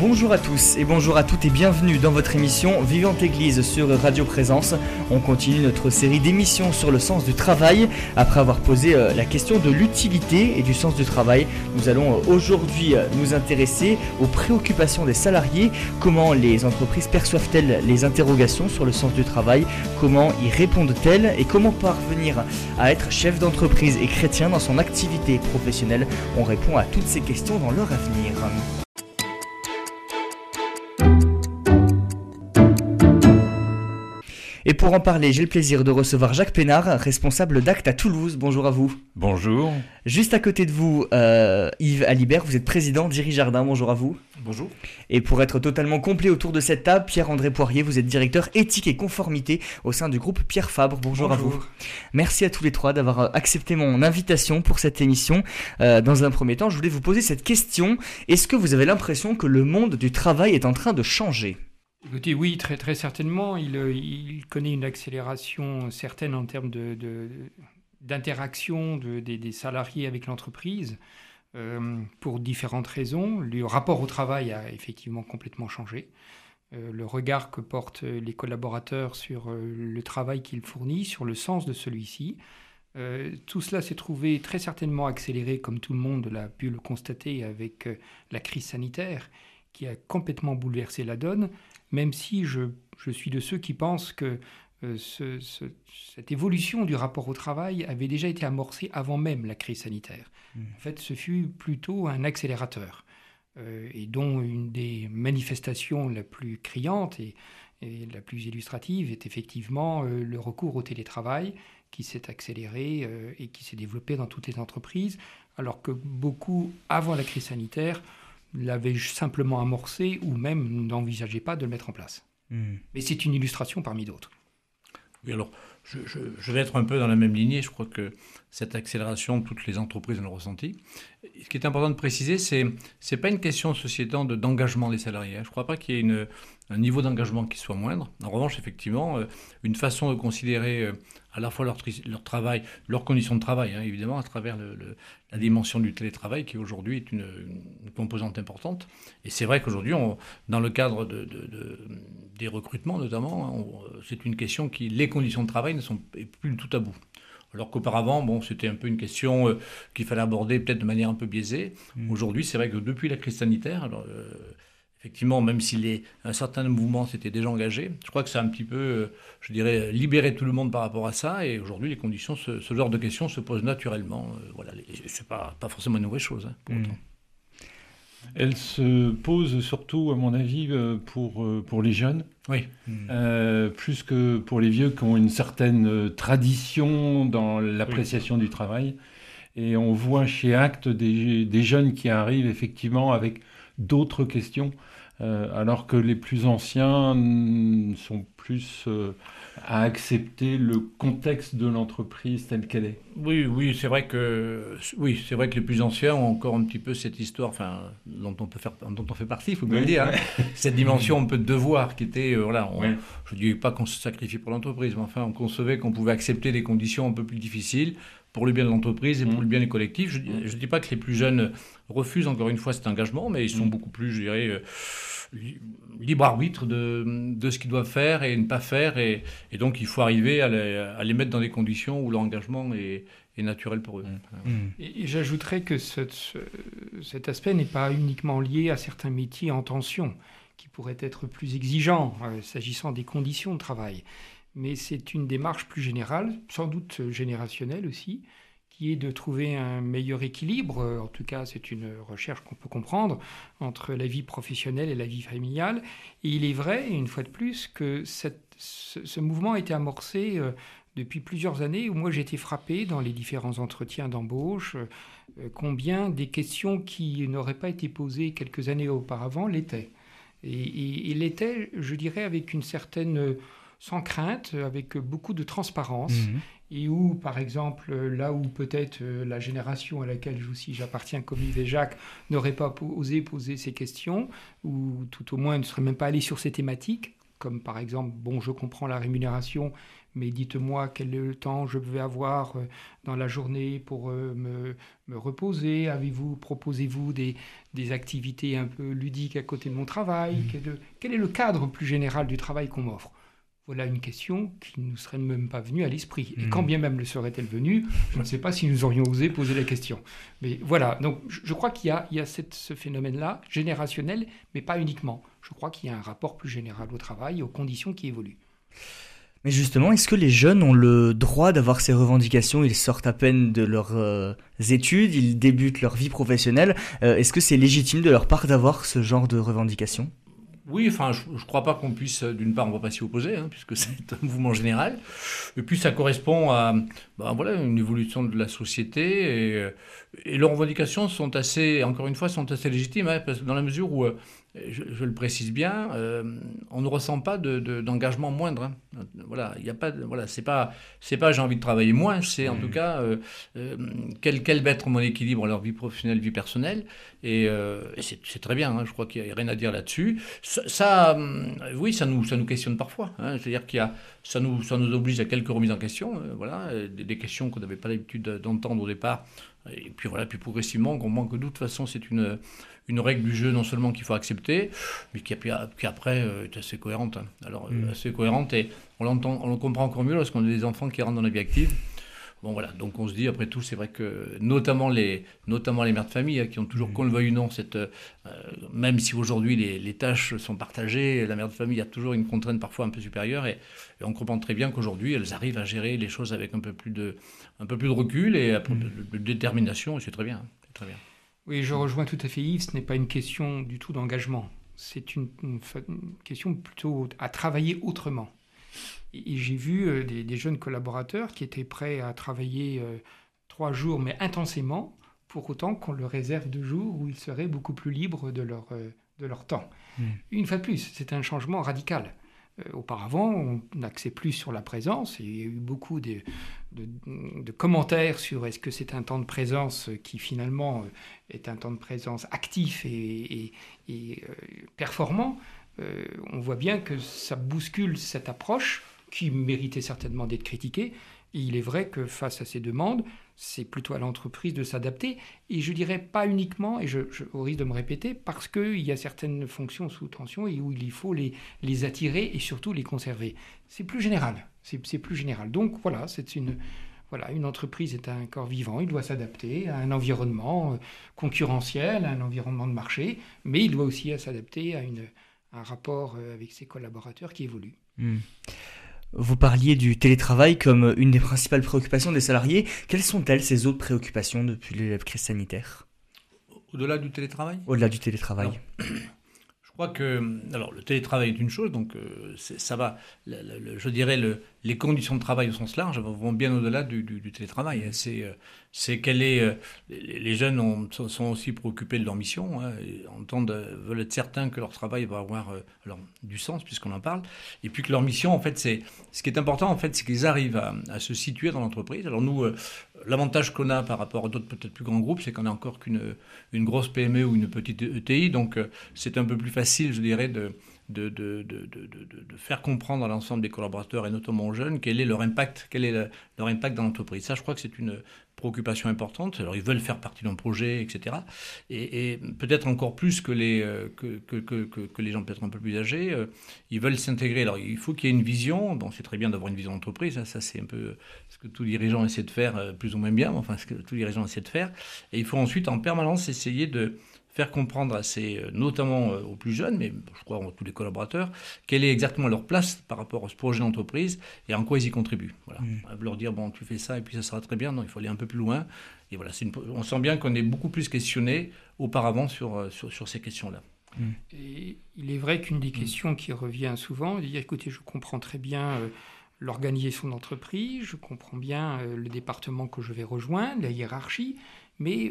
Bonjour à tous et bonjour à toutes et bienvenue dans votre émission Vivante Église sur Radio Présence. On continue notre série d'émissions sur le sens du travail. Après avoir posé euh, la question de l'utilité et du sens du travail, nous allons euh, aujourd'hui euh, nous intéresser aux préoccupations des salariés, comment les entreprises perçoivent-elles les interrogations sur le sens du travail, comment y répondent-elles? Et comment parvenir à être chef d'entreprise et chrétien dans son activité professionnelle? On répond à toutes ces questions dans leur avenir. Et pour en parler, j'ai le plaisir de recevoir Jacques Pénard, responsable d'Acte à Toulouse. Bonjour à vous. Bonjour. Juste à côté de vous, euh, Yves Alibert, vous êtes président d'Iri Jardin. Bonjour à vous. Bonjour. Et pour être totalement complet autour de cette table, Pierre-André Poirier, vous êtes directeur éthique et conformité au sein du groupe Pierre Fabre. Bonjour, à vous. Merci à tous les trois d'avoir euh, accepté mon invitation pour cette émission. Euh, dans un premier temps, je voulais vous poser cette question. Est-ce que vous avez l'impression que le monde du travail est en train de changer? Écoutez, oui, très, certainement. Il, euh, il, connaît une accélération certaine en termes d'interaction de, des, salariés avec l'entreprise euh, pour différentes raisons. Le rapport au travail a effectivement complètement changé. Euh, le regard que portent les collaborateurs sur le travail qu'ils fournissent, sur le sens de celui-ci. tout cela s'est trouvé très certainement accéléré, comme tout le monde l'a pu le constater, avec la crise sanitaire qui a complètement bouleversé la donne même si je, suis de ceux qui pensent que euh, cette évolution du rapport au travail avait déjà été amorcée avant même la crise sanitaire. Mmh. En fait, ce fut plutôt un accélérateur, euh, et dont une des manifestations la plus criante et, la plus illustrative est effectivement euh, le recours au télétravail, qui s'est accéléré et qui s'est développé dans toutes les entreprises, alors que beaucoup, avant la crise sanitaire, l'avait simplement amorcé ou même n'envisageait pas de le mettre en place. Hmm. Mais c'est une illustration parmi d'autres. Oui, alors je, je, vais être un peu dans la même lignée. Je crois que cette accélération, toutes les entreprises l'ont ressenti. Ce qui est important de préciser, c'est n'est pas une question, ceci étant, d'engagement des salariés. Je ne crois pas qu'il y ait une, un niveau d'engagement qui soit moindre. En revanche, effectivement, euh, une façon de considérer euh, à la fois leur, leur, travail, leurs conditions de travail, hein, évidemment, à travers le, la dimension du télétravail, qui aujourd'hui est une, composante importante. Et c'est vrai qu'aujourd'hui, dans le cadre de, des recrutements notamment, hein, c'est une question qui, les conditions de travail ne sont plus du tout tabou. Alors qu'auparavant, bon, c'était un peu une question euh, qu'il fallait aborder peut-être de manière un peu biaisée. Mmh. Aujourd'hui, c'est vrai que depuis la crise sanitaire, alors, effectivement, même si un certain mouvement s'était déjà engagé, je crois que ça a un petit peu, euh, je dirais, libéré tout le monde par rapport à ça. Et aujourd'hui, les conditions, ce, genre de questions se posent naturellement. Euh, voilà, c'est pas, pas forcément une nouvelle chose, hein, pour mmh. autant. Elle se pose surtout, à mon avis, euh, pour, pour les jeunes. Oui. Mmh. plus que pour les vieux qui ont une certaine tradition dans l'appréciation du travail. Et on voit chez Acte des, des, jeunes qui arrivent effectivement avec d'autres questions. Euh, alors que les plus anciens sont plus euh, à accepter le contexte de l'entreprise telle qu'elle est. Oui, oui, c'est vrai que oui, c'est vrai que les plus anciens ont encore un petit peu cette histoire, enfin, dont on peut faire, dont on fait partie, il faut bien le dire, hein. cette dimension un peu de devoir qui était, euh, voilà, je ne dis pas qu'on se sacrifie pour l'entreprise, mais enfin, on concevait qu'on pouvait accepter des conditions un peu plus difficiles pour le bien de l'entreprise et pour mm. le bien des collectifs. Je ne dis pas que les plus jeunes refusent encore une fois cet engagement, mais ils sont mm. beaucoup plus, je dirais, euh, libre arbitre de, de ce qu'ils doivent faire et ne pas faire. Et, et donc, il faut arriver à les, à les, mettre dans des conditions où l'engagement est, est, naturel pour eux. Et, j'ajouterais que ce, cet aspect n'est pas uniquement lié à certains métiers en tension qui pourraient être plus exigeants euh, s'agissant des conditions de travail mais c'est une démarche plus générale, sans doute générationnelle aussi, qui est de trouver un meilleur équilibre, en tout cas c'est une recherche qu'on peut comprendre, entre la vie professionnelle et la vie familiale. Et il est vrai, une fois de plus, que ce, mouvement a été amorcé euh, depuis plusieurs années, où moi j'ai été frappé dans les différents entretiens d'embauche, euh, combien des questions qui n'auraient pas été posées quelques années auparavant l'étaient. Et, et l'étaient, je dirais, avec une certaine sans crainte, avec beaucoup de transparence, mhm. et où, par exemple, là où peut-être euh, la génération à laquelle aussi j'appartiens, comme Yves et Jacques, n'aurait pas osé poser ces questions, ou tout au moins ne serait même pas allé sur ces thématiques, comme par exemple, bon, je comprends la rémunération, mais dites-moi quel est le temps je vais avoir euh, dans la journée pour euh, me, me, reposer. Avez-vous, proposez-vous des, des, activités un peu ludiques à côté de mon travail? Mmh. quel, quel, est le cadre plus général du travail qu'on m'offre? Voilà une question qui ne nous serait même pas venue à l'esprit. Et quand mmh. bien même le serait-elle venue, je ne sais pas si nous aurions osé poser la question. Mais voilà, donc je, crois qu'il y a, il y a cette, ce phénomène-là, générationnel, mais pas uniquement. Je crois qu'il y a un rapport plus général au travail et aux conditions qui évoluent. Mais justement, est-ce que les jeunes ont le droit d'avoir ces revendications? Ils sortent à peine de leurs euh, études, ils débutent leur vie professionnelle. Euh, est-ce que c'est légitime de leur part d'avoir ce genre de revendications? Oui, enfin, je ne crois pas qu'on puisse, euh, d'une part, on ne va pas s'y opposer, hein, puisque c'est un mouvement général. Et puis, ça correspond à ben, voilà, une évolution de la société. Et, et, leurs revendications sont assez, encore une fois, sont assez légitimes, hein, parce que dans la mesure où je, le précise bien, euh, on ne ressent pas d'engagement de, moindre. Hein. Voilà, il y a pas, voilà, c'est pas, c'est pas j'ai envie de travailler moins, c'est en mmh. tout cas euh, euh, quel, quel va être mon équilibre leur vie professionnelle, vie personnelle, et, c'est très bien. Hein, je crois qu'il n'y a rien à dire là-dessus. Ça, oui, ça nous, ça nous questionne parfois. Hein. C'est-à-dire qu'il y a, ça nous, ça nous oblige à quelques remises en question. voilà, des, des questions qu'on n'avait pas l'habitude d'entendre au départ. Et puis voilà, puis progressivement, on comprend que de toute façon, c'est une une règle du jeu non seulement qu'il faut accepter, mais qui, qui après euh, est assez cohérente. Hein. Alors, euh, mm. assez cohérente, et on, l'entend, on le comprend encore mieux lorsqu'on a des enfants qui rentrent dans la vie active. Bon voilà, donc on se dit, après tout, c'est vrai que notamment les, notamment les mères de famille, hein, qui ont toujours, mm. qu'on le veuille ou non, cette, euh, même si aujourd'hui les, les, tâches sont partagées, la mère de famille a toujours une contrainte parfois un peu supérieure, et, on comprend très bien qu'aujourd'hui, elles arrivent à gérer les choses avec un peu plus de, un peu plus de recul et mm. de, de, détermination, et c'est très bien. très bien. Oui, je rejoins tout à fait Yves, ce n'est pas une question du tout d'engagement, c'est une, question plutôt à travailler autrement. Et, j'ai vu euh, des, jeunes collaborateurs qui étaient prêts à travailler euh, trois jours, mais intensément, pour autant qu'on leur réserve deux jours où ils seraient beaucoup plus libres de leur, euh, de leur temps. Hmm. Une fois de plus, c'est un changement radical. Euh, auparavant, on n'axait plus sur la présence. il y a eu beaucoup de, commentaires sur est-ce que c'est un temps de présence qui finalement euh, est un temps de présence actif et, euh, performant. on voit bien que ça bouscule cette approche qui méritait certainement d'être critiquée. Il est vrai que face à ces demandes, c'est plutôt à l'entreprise de s'adapter. Et je dirais pas uniquement, et je, risque de me répéter, parce qu'il y a certaines fonctions sous tension et où il faut les, les attirer et surtout les conserver. C'est plus général. C'est plus général. Donc voilà, c'est une, voilà, une entreprise est un corps vivant, il doit s'adapter à un environnement euh, concurrentiel, à un environnement de marché, mais il doit aussi s'adapter à, une, un rapport euh, avec ses collaborateurs qui évolue. Hmm. Vous parliez du télétravail comme une des principales préoccupations des salariés. Quelles sont-elles ces autres préoccupations depuis la crise sanitaire? Au-delà du télétravail? Au-delà du télétravail. je crois que alors le télétravail est une chose, donc euh, ça va. je dirais le, les conditions de travail au sens large vont bien au-delà du, télétravail. C'est euh, c'est qu'elle est. Euh, les jeunes sont aussi préoccupés de leur mission, hein, entendent, veulent être certains que leur travail va avoir alors, du sens puisqu'on en parle, et puis que leur mission, en fait, c'est ce qui est important, en fait, c'est qu'ils arrivent à, se situer dans l'entreprise. Alors nous, l'avantage qu'on a par rapport à d'autres peut-être plus grands groupes, c'est qu'on a encore qu'une une grosse PME ou une petite ETI, donc c'est un peu plus facile, je dirais, de de, de, de, de, faire comprendre à l'ensemble des collaborateurs et notamment aux jeunes quel est leur impact, quel est leur impact dans l'entreprise. Ça, je crois que c'est une préoccupation importante. Alors, ils veulent faire partie d'un projet, etc. Et, peut-être encore plus que les, euh, que, que, que, que les gens peut-être un peu plus âgés, euh, ils veulent s'intégrer. Alors, il faut qu'il y ait une vision. Bon, c'est très bien d'avoir une vision d'entreprise. Ça, ça c'est un peu ce que tous les dirigeants essaient de faire, euh, plus ou moins bien, enfin, ce que tous les dirigeants essaient de faire. Et il faut ensuite, en permanence, essayer de faire comprendre à ces, euh, notamment euh, aux plus jeunes, mais je crois à tous les collaborateurs, quelle est exactement leur place par rapport à ce projet d'entreprise et en quoi ils y contribuent. Voilà. Mmh. Leur dire, bon, tu fais ça et puis ça sera très bien, non, il faut aller un peu plus loin. Et voilà, on sent bien qu'on est beaucoup plus questionné auparavant sur, euh, sur, sur ces questions-là. Mmh. Et il est vrai qu'une des mmh. questions qui revient souvent, c'est de dire, écoutez, je comprends très bien l'organisation d'entreprise, je comprends bien le département que je vais rejoindre, la hiérarchie, mais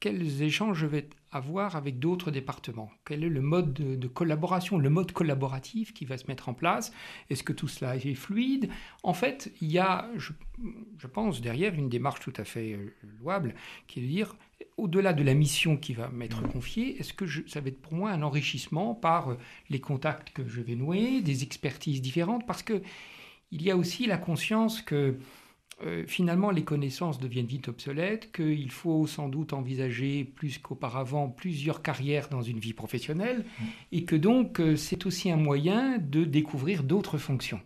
quels échanges je vais avoir avec d'autres départements. Quel est le mode de, collaboration, le mode collaboratif qui va se mettre en place? Est-ce que tout cela est fluide? En fait, il y a, je, pense, derrière une démarche tout à fait euh, louable qui est de dire au-delà de la mission qui va m'être confiée, est-ce que ça va être pour moi un enrichissement par euh, les contacts que je vais nouer, des expertises différentes? Parce que il y a aussi la conscience que euh, finalement les connaissances deviennent vite obsolètes, qu'il faut sans doute envisager plus qu'auparavant plusieurs carrières dans une vie professionnelle, et que donc euh, c'est aussi un moyen de découvrir d'autres fonctions.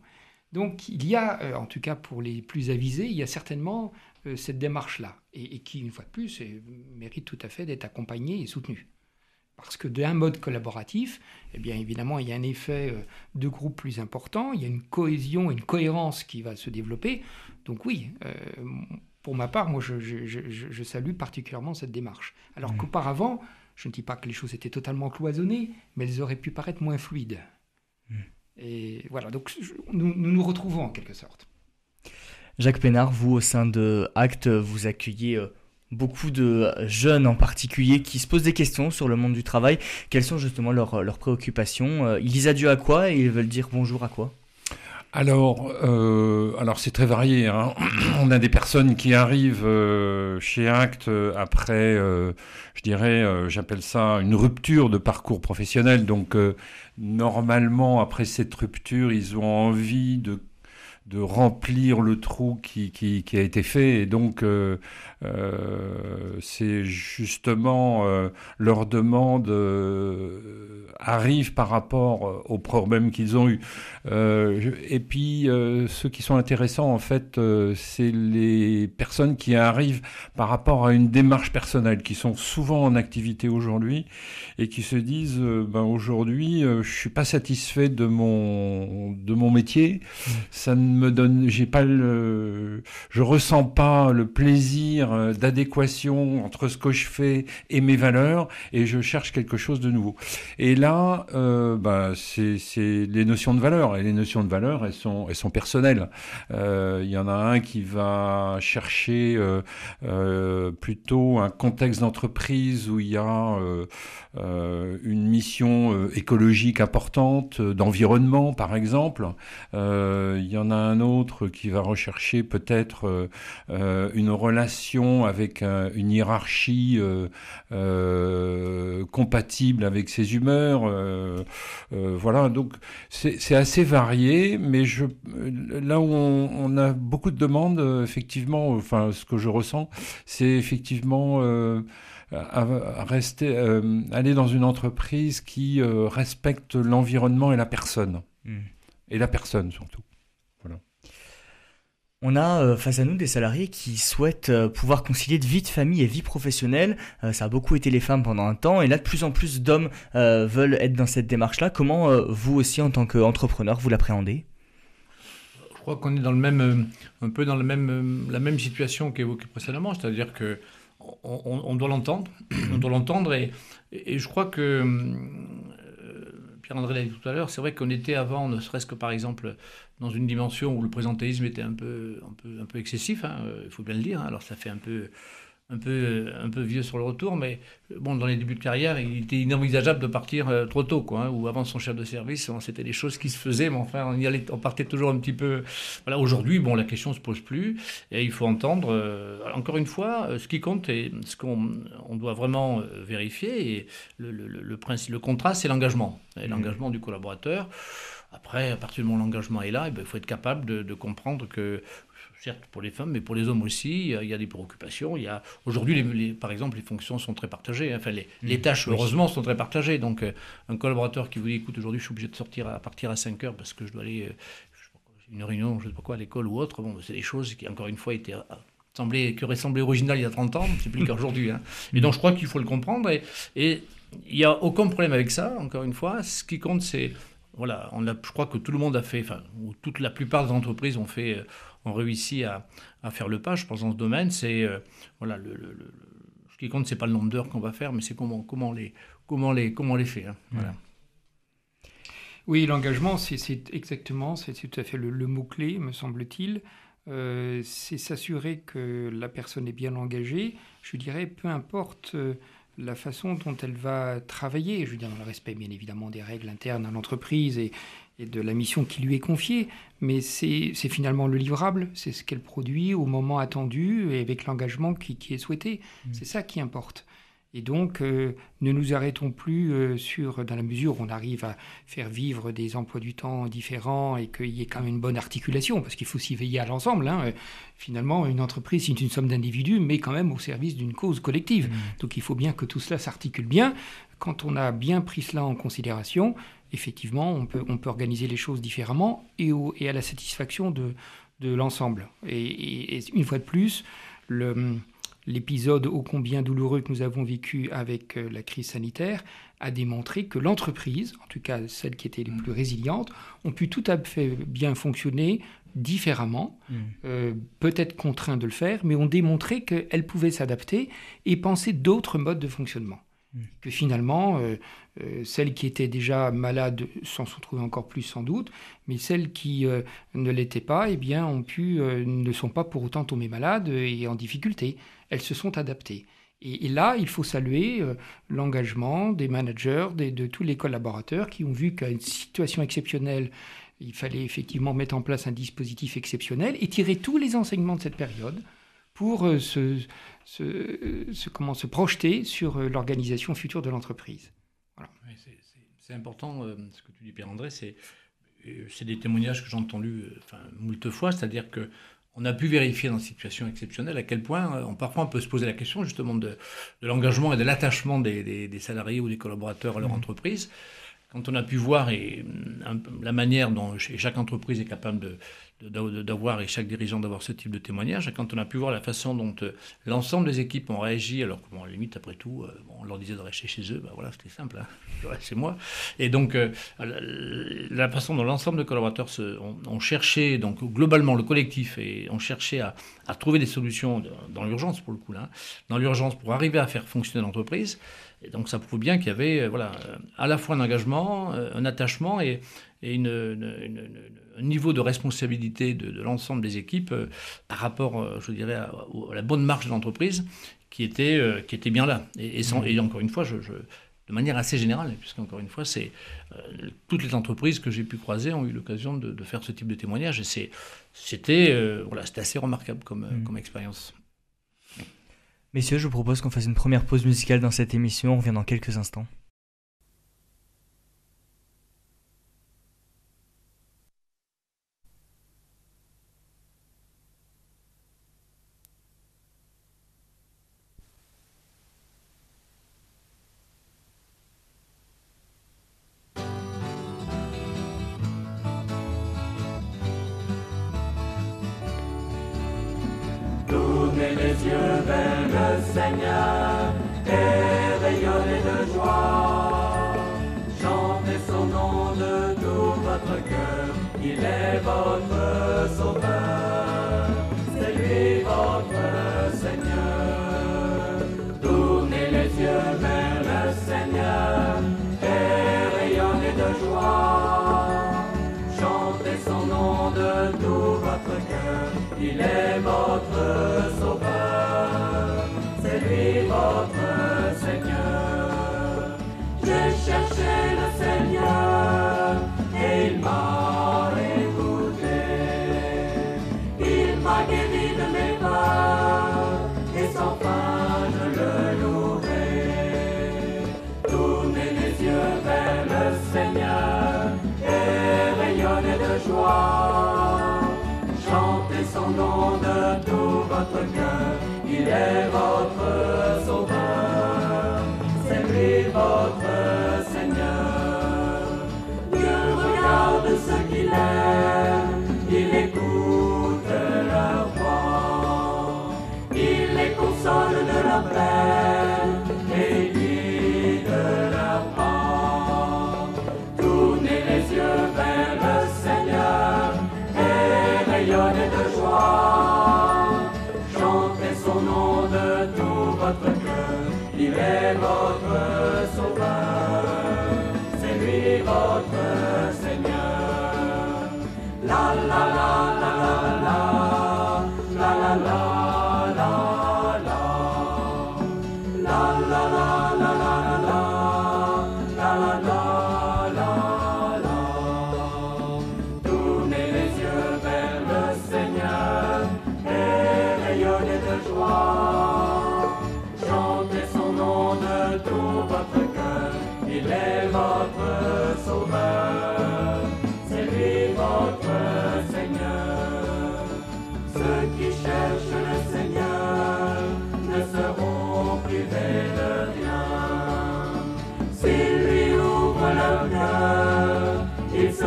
Donc il y a, en tout cas pour les plus avisés, il y a certainement euh, cette démarche-là, et, qui, une fois de plus, mérite tout à fait d'être accompagnée et soutenue. Parce que d'un mode collaboratif, eh bien évidemment, il y a un effet euh, de groupe plus important, il y a une cohésion, une cohérence qui va se développer. Donc oui, euh, pour ma part, moi, je, salue particulièrement cette démarche. Alors mmh. qu'auparavant, je ne dis pas que les choses étaient totalement cloisonnées, mais elles auraient pu paraître moins fluides. Mmh. Et voilà, donc nous, nous nous retrouvons en quelque sorte. Jacques Pénard, vous au sein de Acte, vous accueillez euh, beaucoup de jeunes en particulier qui se posent des questions sur le monde du travail. Quelles sont justement leurs, préoccupations euh, Ils disent adieu à quoi et ils veulent dire bonjour à quoi alors, euh, alors c'est très varié. Hein. On a des personnes qui arrivent chez Acte après, je dirais, j'appelle ça une rupture de parcours professionnel. Donc, normalement, après cette rupture, ils ont envie de de remplir le trou qui, a été fait. Et donc, euh, euh, c'est justement euh, leur demande euh, arrive par rapport aux problèmes qu'ils ont eus. et puis, ceux qui sont intéressants, en fait, c'est les personnes qui arrivent par rapport à une démarche personnelle, qui sont souvent en activité aujourd'hui et qui se disent, ben, aujourd'hui, je suis pas satisfait de mon, de mon métier. Mmh. Ça ne me donne, j'ai pas le, je ressens pas le plaisir euh, d'adéquation entre ce que je fais et mes valeurs, et je cherche quelque chose de nouveau. Et là, euh, bah, c'est les notions de valeur, et les notions de valeur, elles sont, elles sont personnelles. Euh, il y en a un qui va chercher plutôt un contexte d'entreprise où il y a une mission écologique importante, d'environnement par exemple. il y en a un autre qui va rechercher peut-être une relation avec une hiérarchie euh, euh, compatible avec ses humeurs. Euh, voilà, donc c'est assez varié, mais je, là où on, a beaucoup de demandes, effectivement, enfin ce que je ressens, c'est effectivement rester, aller dans une entreprise qui respecte l'environnement et la personne. Mmh. Et la personne surtout. On a euh, face à nous des salariés qui souhaitent euh, pouvoir concilier de vie de famille et vie professionnelle. Euh, ça a beaucoup été les femmes pendant un temps et là de plus en plus d'hommes veulent être dans cette démarche-là. Comment vous aussi en tant qu'entrepreneur vous l'appréhendez? Je crois qu'on est dans le même, un peu dans le même, la même situation qu'évoquée précédemment, c'est-à-dire que on, doit l'entendre, on doit l'entendre et, et, je crois que Pierre-André l'a dit tout à l'heure, c'est vrai qu'on était avant, ne serait-ce que par exemple dans une dimension où le présentéisme était un peu, un peu, un peu excessif, hein, euh, il faut bien le dire. Hein. alors ça fait un peu, un peu, un peu vieux sur le retour, mais bon, dans les débuts de carrière, il était inenvisageable de partir euh, trop tôt, quoi, hein, ou avant son chef de service. C'était des choses qui se faisaient, mais enfin, on, y allait, on partait toujours un petit peu. Voilà, aujourd'hui, bon, la question se pose plus, et il faut entendre. Euh, encore une fois, ce qui compte et ce qu'on on doit vraiment vérifier, et le, le, le, le contrat, c'est l'engagement, et mmh. l'engagement du collaborateur. Après, à partir du moment où l'engagement est là, eh ben, il faut être capable de, comprendre que, certes pour les femmes, mais pour les hommes aussi, il y a des préoccupations. Il y a aujourd'hui, les, par exemple, les fonctions sont très partagées. Hein. Enfin, les, mmh. tâches, heureusement, sont très partagées. Donc, euh, un collaborateur qui vous dit, écoute, aujourd'hui, je suis obligé de sortir à partir à 5 heures parce que je dois aller euh, une réunion, je ne sais pas quoi, à l'école ou autre. Bon, c'est des choses qui, encore une fois, étaient euh, semblé, qui auraient semblé originales il y a 30 ans, c'est plus qu'aujourd'hui. Hein. Et mmh. donc, je crois qu'il faut le comprendre. Et, et il n'y a aucun problème avec ça, encore une fois. Ce qui compte, c'est voilà, on a, je crois que tout le monde a fait, enfin, ou toute la plupart des entreprises ont fait, euh, ont réussi à, faire le pas. Je pense dans ce domaine, c'est euh, voilà, le, ce qui compte, c'est pas le nombre d'heures qu'on va faire, mais c'est comment, comment les, comment les, comment les faire. Hein. Oui, l'engagement, c'est exactement, c'est tout à fait le, mot clé, me semble-t-il. Euh, c'est s'assurer que la personne est bien engagée. Je dirais, peu importe la façon dont elle va travailler, je veux dire dans le respect bien évidemment des règles internes à l'entreprise et, et de la mission qui lui est confiée, mais c'est finalement le livrable, c'est ce qu'elle produit au moment attendu et avec l'engagement qui, est souhaité. Mmh. C'est ça qui importe. Et donc, euh, ne nous arrêtons plus euh, sur, dans la mesure où on arrive à faire vivre des emplois du temps différents et qu'il y ait quand même une bonne articulation, parce qu'il faut s'y veiller à l'ensemble. Hein. Finalement, une entreprise, c'est une somme d'individus, mais quand même au service d'une cause collective. Mmh. Donc, il faut bien que tout cela s'articule bien. Quand on a bien pris cela en considération, effectivement, on peut, on peut organiser les choses différemment et, et à la satisfaction de, de l'ensemble. Et, et, une fois de plus, le l'épisode ô combien douloureux que nous avons vécu avec euh, la crise sanitaire a démontré que l'entreprise, en tout cas celles qui étaient les mm. plus résilientes, ont pu tout à fait bien fonctionner différemment, mm. euh, peut-être contraints de le faire, mais ont démontré qu'elles pouvaient s'adapter et penser d'autres modes de fonctionnement. Mm. Que finalement, euh, celles qui étaient déjà malades s'en sont trouvées encore plus sans doute, mais celles qui ne l'étaient pas, eh bien, ont pu, ne sont pas pour autant tombées malades et en difficulté elles se sont adaptées. Et, là, il faut saluer euh, l'engagement des managers, de tous les collaborateurs qui ont vu qu'à une situation exceptionnelle, il fallait effectivement mettre en place un dispositif exceptionnel et tirer tous les enseignements de cette période pour euh, se, comment, se projeter sur euh, l'organisation future de l'entreprise. c'est important ce que tu dis, Pierre-André. C'est des témoignages que j'ai entendus enfin, moult fois, c'est-à-dire que on a pu vérifier dans une situation exceptionnelle à quel point euh, on, parfois on peut se poser la question justement de, l'engagement et de l'attachement des, salariés ou des collaborateurs à leur mmh. entreprise. Quand on a pu voir et, la manière dont chaque entreprise est capable de, d'avoir et chaque dirigeant d'avoir ce type de témoignage. quand on a pu voir la façon dont euh, l'ensemble des équipes ont réagi, alors que, bon, limite, après tout, euh, on leur disait de rester chez eux, ben voilà, c'était simple, hein, chez moi. Et donc, euh, la, façon dont l'ensemble des collaborateurs se, ont, cherché, donc globalement, le collectif, et ont cherché à, trouver des solutions dans l'urgence, pour le coup, là, hein, dans l'urgence pour arriver à faire fonctionner l'entreprise. Et donc ça prouve bien qu'il y avait voilà, à la fois un engagement, un attachement et, une, un niveau de responsabilité de, l'ensemble des équipes euh, par rapport, euh, je dirais, à, la bonne marche de l'entreprise qui était, euh, qui était bien là. Et, sans, et encore une fois, je, de manière assez générale, puisqu'encore une fois, c'est toutes les entreprises que j'ai pu croiser ont eu l'occasion de, faire ce type de témoignage. Et c'était voilà, assez remarquable comme, mmh. comme expérience. Messieurs, je vous propose qu'on fasse une première pause musicale dans cette émission. On revient dans quelques instants. ever il est votre sauveur, c'est lui votre Seigneur. La la la la la la.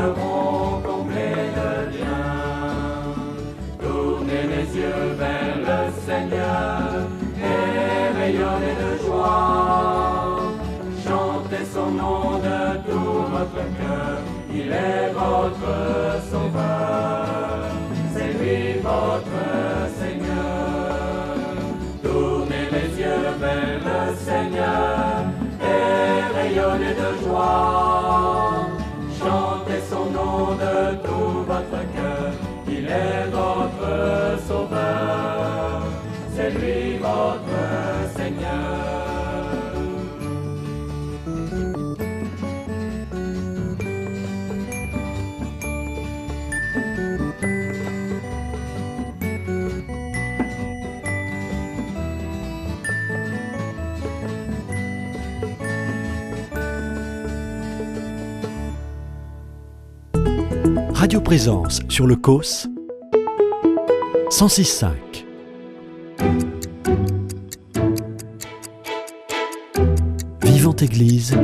Seront comblés de bien. Tournez les yeux vers le Seigneur et rayonnez de joie. Chantez son nom de tout votre cœur, il est votre sauveur, Présence sur le COS 106.5. Vivante Église,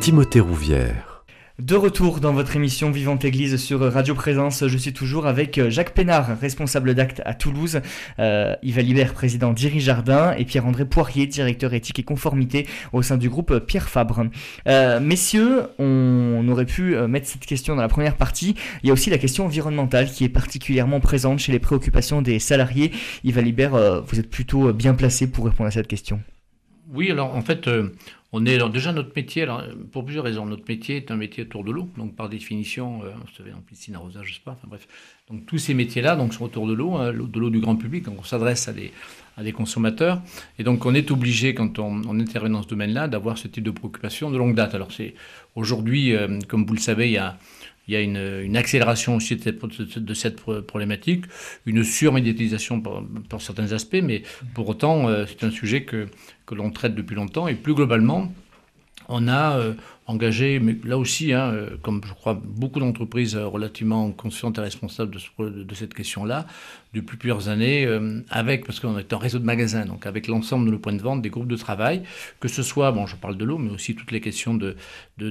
Timothée Rouvière. De retour dans votre émission Vivante Église sur Radio Présence, je suis toujours avec euh, Jacques Pénard, responsable d'acte à Toulouse, euh, Yves Alibert, président d'Iri Jardin, et Pierre-André Poirier, directeur éthique et conformité au sein du groupe Pierre Fabre. Euh, messieurs, on aurait pu euh, mettre cette question dans la première partie. Il y a aussi la question environnementale qui est particulièrement présente chez les préoccupations des salariés. Yves Alibert, euh, vous êtes plutôt bien placé pour répondre à cette question. Oui, alors en fait, euh, on est déjà notre métier, alors, pour plusieurs raisons. Notre métier est un métier autour de l'eau, donc par définition, euh, vous savez, en piscine, arrosage, je sais pas, enfin bref. Donc tous ces métiers-là sont autour de l'eau, hein, l'eau- de l'eau du grand public, donc on s'adresse à des, à des consommateurs. Et donc on est obligé, quand on, on intervient dans ce domaine-là, d'avoir ce type de préoccupation de longue date. Alors c'est aujourd'hui, euh, comme vous le savez, il y a il y a une, accélération aussi de cette, problématique, une surmédiatisation par, par certains aspects, mais pour autant, euh, c'est un sujet que, que l'on traite depuis longtemps. Et plus globalement, on a euh, engagé, mais là aussi, hein, euh, comme je crois beaucoup d'entreprises euh, relativement conscientes et responsables de, cette question-là, depuis plusieurs années, euh, avec, parce qu'on est un réseau de magasins, donc avec l'ensemble de nos points de vente, des groupes de travail, que ce soit, bon, je parle de l'eau, mais aussi toutes les questions de,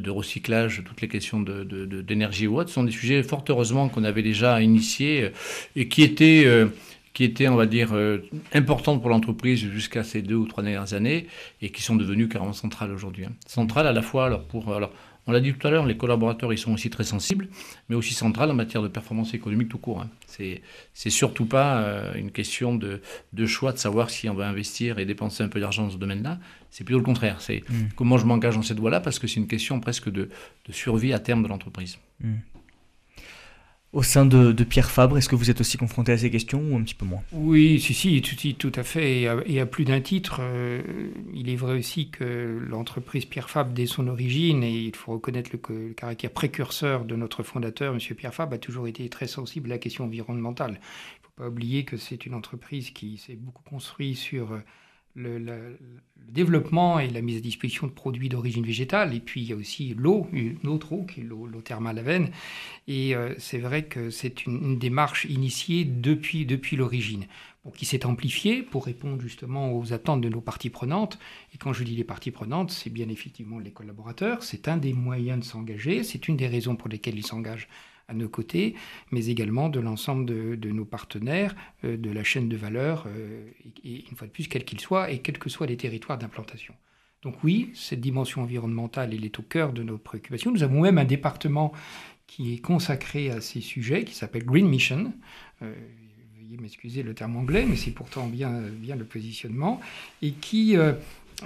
recyclage, toutes les questions d'énergie ou autre, sont des sujets fort heureusement qu'on avait déjà initiés et qui étaient, qui étaient, on va dire, euh, importantes pour l'entreprise jusqu'à ces deux ou trois dernières années et qui sont devenues carrément centrales aujourd'hui. hein. Centrales à la fois, alors pour, alors, on l'a dit tout à l'heure, les collaborateurs ils sont aussi très sensibles, mais aussi centrales en matière de performance économique tout court. hein. C'est, c'est surtout pas euh, une question de, de choix de savoir si on va investir et dépenser un peu d'argent dans ce domaine-là. C'est plutôt le contraire. C'est Mm. comment je m'engage dans cette voie-là parce que c'est une question presque de, de survie à terme de l'entreprise. Au sein de, Pierre Fabre, est-ce que vous êtes aussi confronté à ces questions ou un petit peu moins? Oui, si, si, tout, à fait. Et à, plus d'un titre, euh, il est vrai aussi que l'entreprise Pierre Fabre, dès son origine, et il faut reconnaître le, le caractère précurseur de notre fondateur, M. Pierre Fabre, a toujours été très sensible à la question environnementale. Il ne faut pas oublier que c'est une entreprise qui s'est beaucoup construite sur euh, le, développement et la mise à disposition de produits d'origine végétale. Et puis il y a aussi l'eau, une autre eau, qui est l'eau thermale à veine. Et euh, c'est vrai que c'est une, démarche initiée depuis, depuis l'origine, qui s'est amplifiée pour répondre justement aux attentes de nos parties prenantes. Et quand je dis les parties prenantes, c'est bien effectivement les collaborateurs. C'est un des moyens de s'engager. C'est une des raisons pour lesquelles ils s'engagent à nos côtés, mais également de l'ensemble de, nos partenaires, euh, de la chaîne de valeur, euh, et, une fois de plus, quel qu'il soit, et quels que soient les territoires d'implantation. Donc oui, cette dimension environnementale, elle est au cœur de nos préoccupations. Nous avons même un département qui est consacré à ces sujets, qui s'appelle Green Mission. Euh, veuillez m'excuser le terme anglais, mais c'est pourtant bien, bien le positionnement, et qui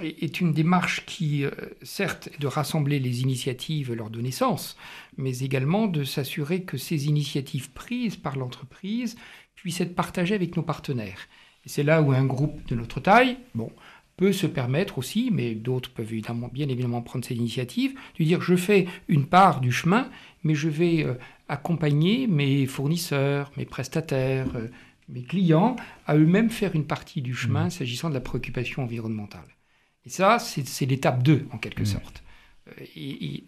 est une démarche qui, euh, certes, est de rassembler les initiatives, leur donner sens, mais également de s'assurer que ces initiatives prises par l'entreprise puissent être partagées avec nos partenaires. Et c'est là où un groupe de notre taille, bon, peut se permettre aussi, mais d'autres peuvent évidemment, bien évidemment prendre cette initiative, de dire je fais une part du chemin, mais je vais euh, accompagner mes fournisseurs, mes prestataires, euh, mes clients à eux-mêmes faire une partie du chemin s'agissant de la préoccupation environnementale. Et ça, c'est l'étape 2 en quelque sorte. Euh,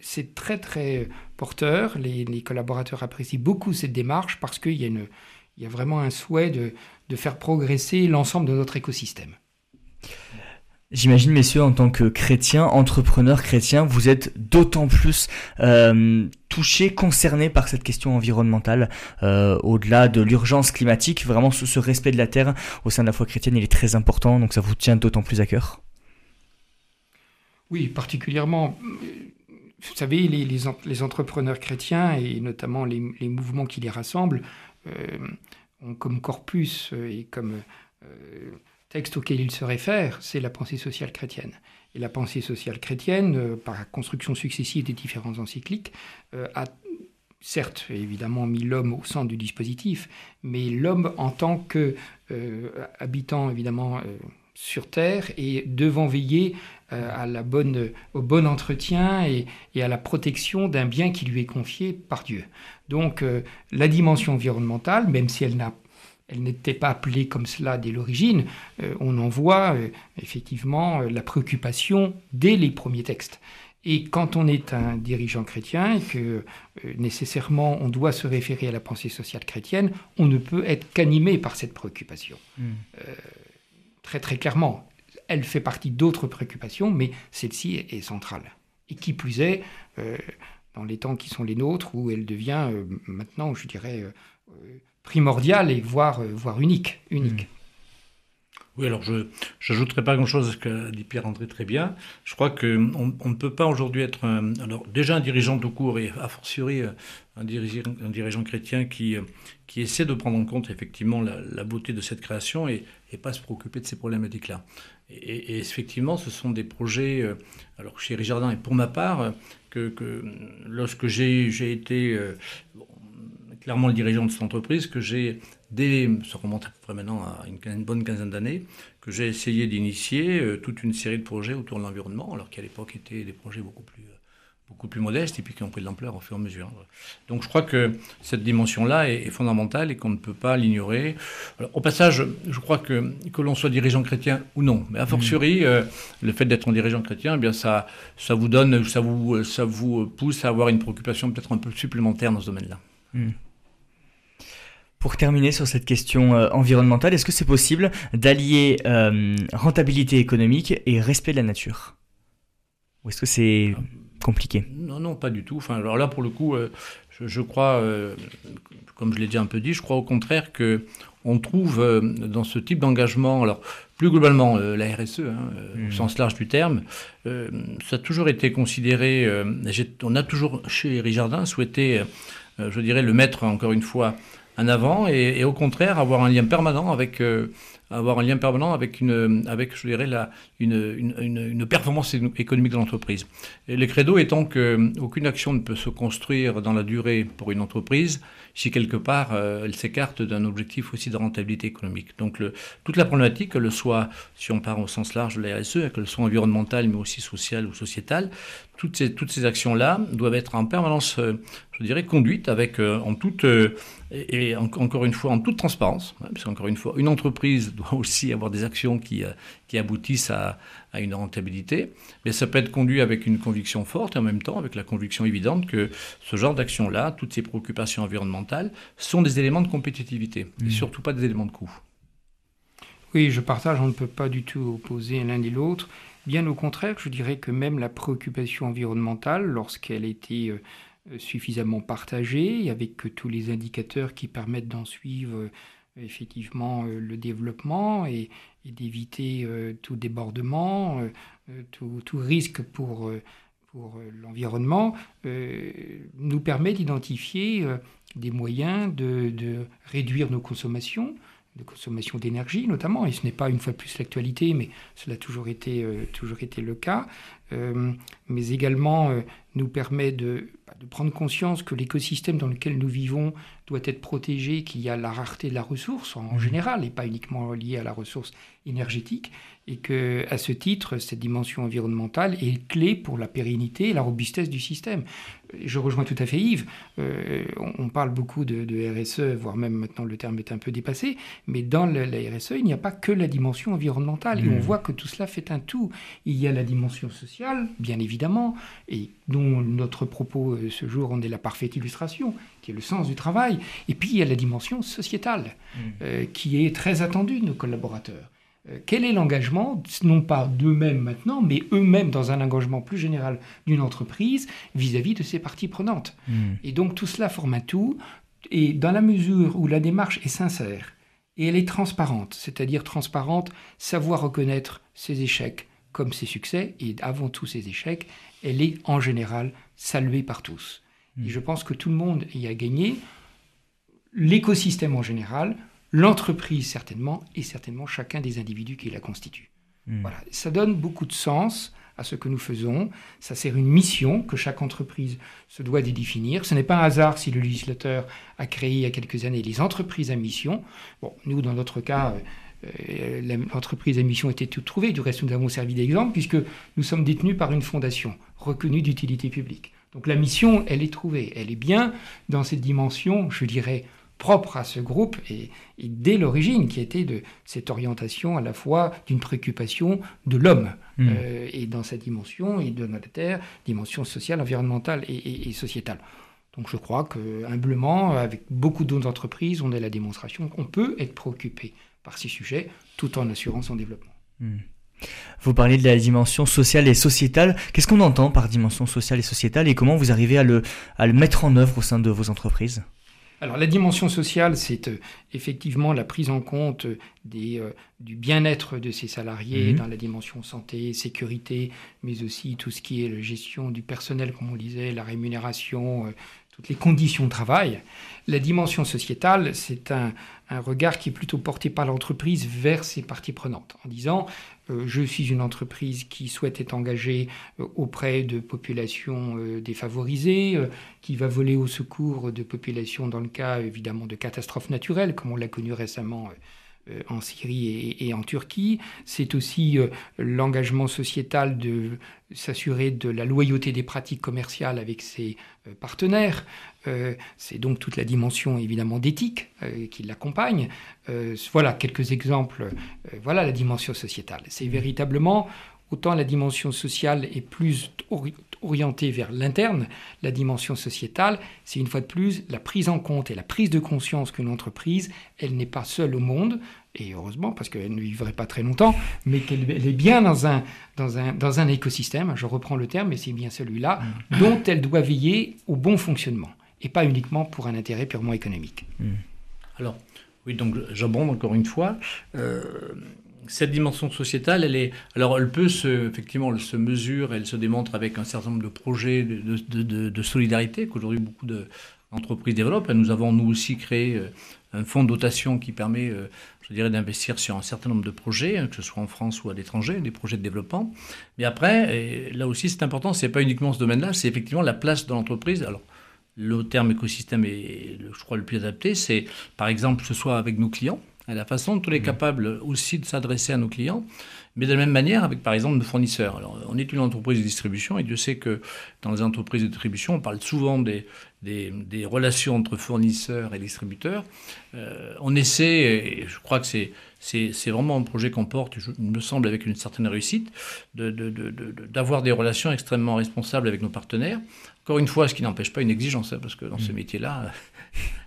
c'est très très porteur. Les, les collaborateurs apprécient beaucoup cette démarche parce qu'il y, a y vraiment un souhait de, de faire progresser l'ensemble de notre écosystème. J'imagine, messieurs, en tant que chrétiens, entrepreneurs chrétiens, vous êtes d'autant plus euh, touchés, concernés par cette question environnementale, euh, au-delà de l'urgence climatique. Vraiment, ce, ce, respect de la terre au sein de la foi chrétienne, il est très important, donc ça vous tient d'autant plus à cœur. Oui, particulièrement. Vous savez, les, entrepreneurs chrétiens et notamment les, mouvements qui les rassemblent euh, ont comme corpus et comme texte auquel il se réfère, c'est la pensée sociale chrétienne. Et la pensée sociale chrétienne, euh, par la construction successive des différents encycliques, euh, a certes évidemment mis l'homme au centre du dispositif, mais l'homme en tant que euh, habitant évidemment sur Terre et devant veiller à la bonne, au bon entretien et, et à la protection d'un bien qui lui est confié par Dieu. Donc la dimension environnementale, même si elle n'a elle n'était pas appelée comme cela dès l'origine, euh, on en voit euh, effectivement euh, la préoccupation dès les premiers textes. Et quand on est un dirigeant chrétien et que nécessairement on doit se référer à la pensée sociale chrétienne, on ne peut être qu'animé par cette préoccupation. Hmm. très très clairement, elle fait partie d'autres préoccupations, mais celle-ci est, centrale. Et qui plus est, dans les temps qui sont les nôtres, où elle devient maintenant, je dirais, primordial et voire, euh, voire unique. unique. Oui, alors je n'ajouterai pas grand-chose à ce qu'a dit Pierre-André très bien. Je crois qu'on on ne peut pas aujourd'hui être un, alors déjà un dirigeant tout court et a fortiori euh, un dirigeant, chrétien qui, euh, qui essaie de prendre en compte effectivement la, beauté de cette création et, et pas se préoccuper de ces problématiques-là. Et, effectivement, ce sont des projets, alors chez Jardin et pour ma part, que lorsque j'ai été clairement le dirigeant de cette entreprise que j'ai, dès, ça remonte à peu près maintenant à une, bonne quinzaine d'années, que j'ai essayé d'initier euh, toute une série de projets autour de l'environnement, alors qu'à l'époque étaient des projets beaucoup plus, euh, beaucoup plus modestes et puis qui ont pris de l'ampleur au fur et à mesure. Donc je crois que cette dimension-là est, fondamentale et qu'on ne peut pas l'ignorer. Au passage, je crois que que l'on soit dirigeant chrétien ou non, mais a fortiori, mmh. euh, le fait d'être un dirigeant chrétien, eh bien ça, ça vous donne, ça vous, ça vous pousse à avoir une préoccupation peut-être un peu supplémentaire dans ce domaine-là. Mmh. Pour terminer sur cette question euh, environnementale, est-ce que c'est possible d'allier euh, rentabilité économique et respect de la nature? Ou est-ce que c'est compliqué? Non, non, pas du tout. Enfin, alors là, pour le coup, euh, je, crois, comme je l'ai déjà un peu dit, je crois au contraire que on trouve dans ce type d'engagement, alors plus globalement, la RSE, hein, au mmh. sens large du terme, ça a toujours été considéré, on a toujours chez Rijardin souhaité, je dirais, le mettre encore une fois en avant et, au contraire avoir un lien permanent avec euh, avoir un lien permanent avec une avec je dirais la une, une, une performance économique de l'entreprise. Le credo étant que aucune action ne peut se construire dans la durée pour une entreprise si quelque part euh, elle s'écarte d'un objectif aussi de rentabilité économique. Donc toute la problématique, que le soit, si on part au sens large de la RSE, qu'elle soit environnementale mais aussi sociale ou sociétale, toutes ces, toutes ces actions-là doivent être en permanence, euh, je dirais, conduites avec en toute et, encore une fois en toute transparence, hein, parce qu'encore une fois, une entreprise doit aussi avoir des actions qui, euh, qui aboutissent à, à, une rentabilité, mais ça peut être conduit avec une conviction forte et en même temps avec la conviction évidente que ce genre d'action-là, toutes ces préoccupations environnementales, sont des éléments de compétitivité et mmh. surtout pas des éléments de coût. Oui, je partage, on ne peut pas du tout opposer l'un et l'autre. Bien au contraire, je dirais que même la préoccupation environnementale, lorsqu'elle était euh, euh, suffisamment partagé, avec tous les indicateurs qui permettent d'en suivre effectivement euh, le développement et, d'éviter tout débordement, tout, risque pour, l'environnement, nous permet d'identifier des moyens de, réduire nos consommations, de consommation d'énergie notamment, et ce n'est pas une fois de plus l'actualité, mais cela a toujours été, toujours été le cas, mais également nous permet de de prendre conscience que l'écosystème dans lequel nous vivons doit être protégé, qu'il y a la rareté de la ressource en mmh. général et pas uniquement liée à la ressource énergétique, et que à ce titre, cette dimension environnementale est clé pour la pérennité et la robustesse du système. Je rejoins tout à fait Yves. Euh, on, parle beaucoup de, RSE, voire même maintenant le terme est un peu dépassé, mais dans la, RSE, il n'y a pas que la dimension environnementale. Et on mmh. voit que tout cela fait un tout. Il y a la dimension sociale, bien évidemment, et dont notre propos euh, ce jour en est la parfaite illustration, qui est le sens du travail. Et puis il y a la dimension sociétale, mmh. euh, qui est très attendue de nos collaborateurs. Euh, quel est l'engagement, non pas d'eux-mêmes maintenant, mais eux-mêmes dans un engagement plus général d'une entreprise vis-à-vis de ses parties prenantes Hmm. Et donc tout cela forme un tout, et dans la mesure où la démarche est sincère et elle est transparente, c'est-à-dire transparente, savoir reconnaître ses échecs comme ses succès, et avant tout ses échecs, elle est en général saluée par tous. Et je pense que tout le monde y a gagné, l'écosystème en général, l'entreprise certainement, et certainement chacun des individus qui la constituent. Hmm. Voilà. Ça donne beaucoup de sens à ce que nous faisons. Ça sert une mission que chaque entreprise se doit de définir. Ce n'est pas un hasard si le législateur a créé il y a quelques années les entreprises à mission. Bon, nous, dans notre cas, euh, euh, l'entreprise à mission était toute trouvée. Du reste, nous avons servi d'exemple puisque nous sommes détenus par une fondation reconnue d'utilité publique. Donc la mission, elle est trouvée. Elle est bien dans cette dimension, je dirais, propre à ce groupe et, et dès l'origine qui était de cette orientation à la fois d'une préoccupation de l'homme Hmm. euh, et dans sa dimension et de notre terre, dimension sociale, environnementale et, et- et sociétale. Donc je crois que humblement, avec beaucoup d'autres entreprises, on a la démonstration qu'on peut être préoccupé par ces sujets tout en assurant son développement. Hmm. Vous parlez de la dimension sociale et sociétale. Qu'est-ce qu'on entend par dimension sociale et sociétale et comment vous arrivez à le, à le mettre en œuvre au sein de vos entreprises? Alors la dimension sociale, c'est euh, effectivement la prise en compte des, euh, du bien-être de ses salariés Mhm. dans la dimension santé, sécurité, mais aussi tout ce qui est la gestion du personnel, comme on disait, la rémunération, euh, toutes les conditions de travail. La dimension sociétale, c'est un, regard qui est plutôt porté par l'entreprise vers ses parties prenantes, en disant euh, je suis une entreprise qui souhaite être engagée euh, auprès de populations euh, défavorisées, qui va voler au secours de populations dans le cas évidemment de catastrophes naturelles, comme on l'a connu récemment en Syrie et, en Turquie. C'est aussi euh, l'engagement sociétal de s'assurer de la loyauté des pratiques commerciales avec ses euh, partenaires. Euh, c'est donc toute la dimension évidemment d'éthique euh, qui l'accompagne. Euh, voilà quelques exemples. Euh, voilà la dimension sociétale. C'est véritablement autant la dimension sociale est plus orientée vers l'interne, la dimension sociétale, c'est une fois de plus la prise en compte et la prise de conscience qu'une entreprise, elle n'est pas seule au monde, et heureusement parce qu'elle ne vivrait pas très longtemps, mais qu'elle elle est bien dans un, dans, un, dans un écosystème, je reprends le terme, mais c'est bien celui-là, dont elle doit veiller au bon fonctionnement, et pas uniquement pour un intérêt purement économique. Alors, oui, donc j'abonde encore une fois. Euh, cette dimension sociétale, elle est, alors elle peut se, effectivement, elle se mesure, elle se démontre avec un certain nombre de projets de, solidarité qu'aujourd'hui beaucoup d'entreprises développent. Et nous avons nous aussi créé euh, un fonds de dotation qui permet, euh, je dirais, d'investir sur un certain nombre de projets, hein, que ce soit en France ou à l'étranger, des projets de développement. Mais après, là aussi c'est important, c'est pas uniquement ce domaine-là, c'est effectivement la place de l'entreprise. Alors le terme écosystème est, je crois, le plus adapté. C'est, par exemple, ce soit avec nos clients, à la façon dont on est capable aussi de s'adresser à nos clients, mais de la même manière avec, par exemple, nos fournisseurs. Alors, on est une entreprise de distribution et Dieu sait que dans les entreprises de distribution, on parle souvent des, des, des relations entre fournisseurs et distributeurs. Euh, on essaie, et je crois que c'est c'est vraiment un projet qu'on porte, je, il me semble, avec une certaine réussite, d'avoir de, de, de, des relations extrêmement responsables avec nos partenaires. Encore une fois, ce qui n'empêche pas une exigence, hein, parce que dans mmh. ce métier-là,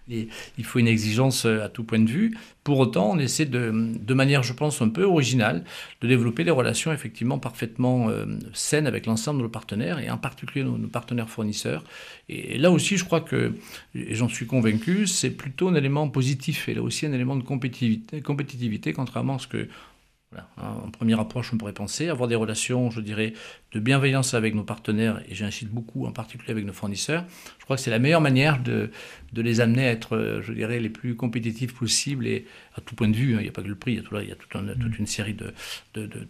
il faut une exigence à tout point de vue. Pour autant, on essaie de, de manière, je pense, un peu originale, de développer des relations effectivement parfaitement euh, saines avec l'ensemble de nos partenaires, et en particulier nos, partenaires fournisseurs. Et, là aussi, je crois que, et j'en suis convaincu, c'est plutôt un élément positif, et là aussi un élément de compétitivité, contrairement à ce que. En première approche, on pourrait penser avoir des relations, je dirais, de bienveillance avec nos partenaires, et j'incite beaucoup, en particulier avec nos fournisseurs. Je crois que c'est la meilleure manière de, de, les amener à être, je dirais, les plus compétitifs possibles, et à tout point de vue, hein, il n'y a pas que le prix, il y a, tout là, il y a tout un, mmh. toute une série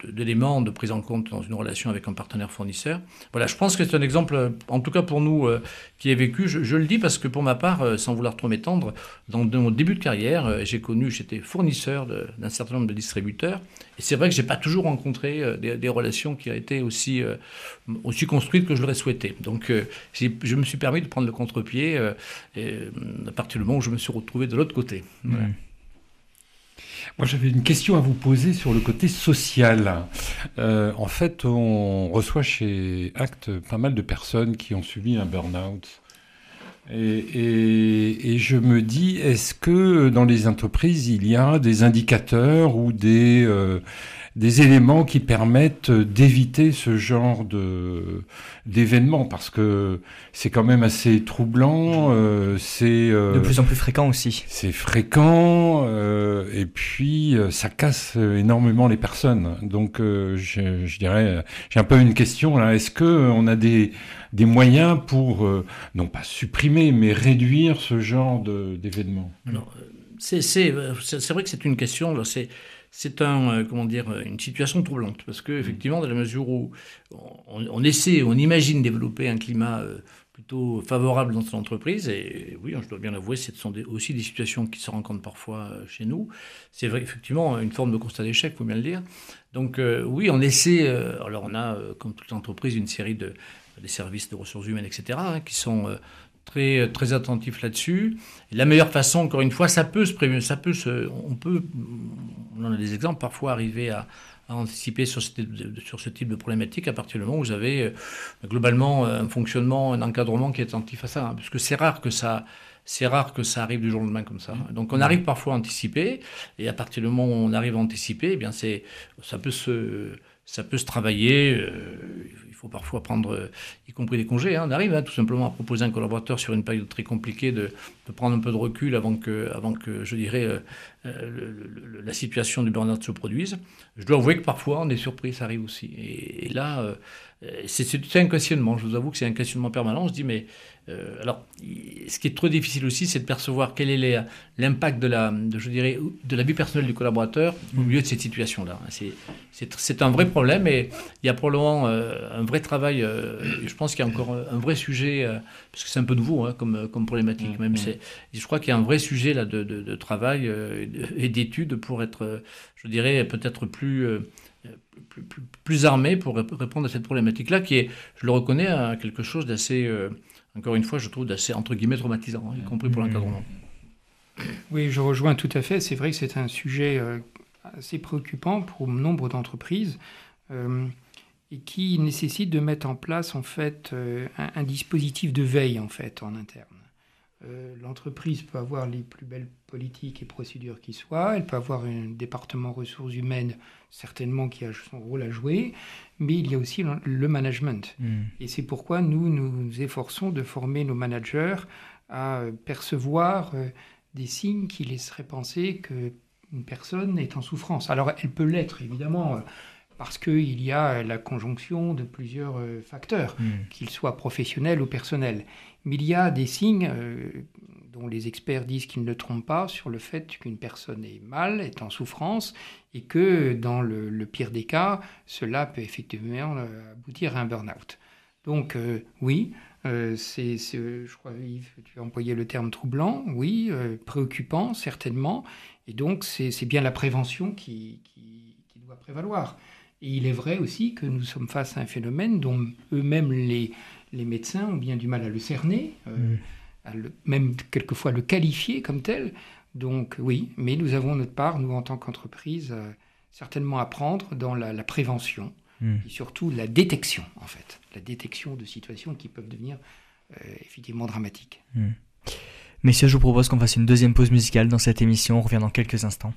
d'éléments de, de, de, prise en compte dans une relation avec un partenaire fournisseur. Voilà, je pense que c'est un exemple, en tout cas pour nous, euh, qui est vécu. Je, je, le dis parce que pour ma part, euh, sans vouloir trop m'étendre, dans, dans, mon début de carrière, euh, j'ai connu, j'étais fournisseur d'un certain nombre de distributeurs, et c'est vrai que j'ai pas toujours rencontré euh, des, des, relations qui ont été aussi, euh, aussi construites que je l'aurais souhaité. Donc euh, je me suis permis de prendre le contre-pied euh, à partir du moment où je me suis retrouvé de l'autre côté. Mmh. Moi, j'avais une question à vous poser sur le côté social. En fait, on reçoit chez Act pas mal de personnes qui ont subi un burn-out Et, je me dis, est-ce que dans les entreprises, il y a des indicateurs ou des, des éléments qui permettent d'éviter ce genre de d'événements parce que c'est quand même assez troublant. Euh, c'est euh, de plus en plus fréquent aussi. C'est fréquent euh, et puis ça casse énormément les personnes. Donc euh, je, je, dirais, j'ai un peu une question là. Est-ce que on a des des moyens pour non pas supprimer mais réduire ce genre d'événements? C'est c'est vrai que c'est une question. C'est c'est un, euh, comment dire, une situation troublante. Parce que, effectivement, dans la mesure où on, essaie, on imagine développer un climat euh, plutôt favorable dans son entreprise, et oui, je dois bien l'avouer, ce sont aussi des situations qui se rencontrent parfois euh, chez nous. C'est vrai, effectivement, une forme de constat d'échec, il faut bien le dire. Donc, oui, on essaie, alors on a, comme toute entreprise, une série de des services de ressources humaines, etc., hein, qui sont très, très attentifs là-dessus. La meilleure façon, encore une fois, ça peut se prévenir, ça peut se, on peut, on en a des exemples, parfois arriver à, anticiper sur ce, type de, sur ce type de problématique à partir du moment où vous avez euh, globalement un fonctionnement, un encadrement qui est attentif à ça. Hein, parce que c'est rare que ça, c'est rare que ça arrive du jour au lendemain comme ça. Donc on arrive parfois à anticiper, et à partir du moment où on arrive à anticiper, eh bien c'est, ça peut se, ça peut se travailler. Euh, il faut parfois prendre, euh, y compris des congés. Hein. On arrive hein, tout simplement à proposer à un collaborateur sur une période très compliquée de, prendre un peu de recul avant que, avant que je dirais, euh, euh, la situation du burn-out se produise. Je dois avouer que parfois on est surpris, ça arrive aussi. Et, là, c'est un questionnement. Je vous avoue que c'est un questionnement permanent. On se dit, mais euh, alors, ce qui est trop difficile aussi, c'est de percevoir quel est l'impact de la, de, je dirais, de la vie personnelle du collaborateur au milieu de cette situation-là. C'est un vrai problème et il y a probablement euh, un vrai travail. Euh, je pense qu'il y a encore un vrai sujet, parce que c'est un peu nouveau hein, comme, comme problématique. Même, mmh. je crois qu'il y a un vrai sujet là de, de, de travail et d'études pour être, je dirais, peut-être plus plus, plus, plus, armé pour répondre à cette problématique-là, qui est, je le reconnais, quelque chose d'assez encore une fois, je trouve d'assez, entre guillemets, traumatisant, hein, y compris pour l'encadrement. Oui, je rejoins tout à fait. C'est vrai que c'est un sujet euh, assez préoccupant pour nombre d'entreprises euh, et qui nécessite de mettre en place, en fait, euh, un, dispositif de veille, en fait, en interne. L'entreprise peut avoir les plus belles politiques et procédures qui soient, elle peut avoir un département ressources humaines, certainement, qui a son rôle à jouer, mais il y a aussi le management. Hmm. Et c'est pourquoi nous nous efforçons de former nos managers à percevoir euh, des signes qui laisseraient penser qu'une personne est en souffrance. Alors elle peut l'être, évidemment, euh, parce qu'il y a la conjonction de plusieurs euh, facteurs, hmm. qu'ils soient professionnels ou personnels. Mais il y a des signes dont les experts disent qu'ils ne trompent pas sur le fait qu'une personne est mal, est en souffrance, et que dans le, pire des cas, cela peut effectivement euh, aboutir à un burn-out. Donc euh, oui, euh, c'est, je crois Yves, tu as employé le terme troublant, oui, préoccupant certainement, et donc c'est, bien la prévention qui, qui, doit prévaloir. Et il est vrai aussi que nous sommes face à un phénomène dont eux-mêmes les, les médecins ont bien du mal à le cerner. Mmh même quelquefois le qualifier comme tel. Donc oui, mais nous avons notre part, nous en tant qu'entreprise, euh, certainement à prendre dans la, prévention hmm. et surtout la détection, en fait. La détection de situations qui peuvent devenir euh, effectivement dramatiques. Hmm. Messieurs, je vous propose qu'on fasse une deuxième pause musicale dans cette émission. On revient dans quelques instants.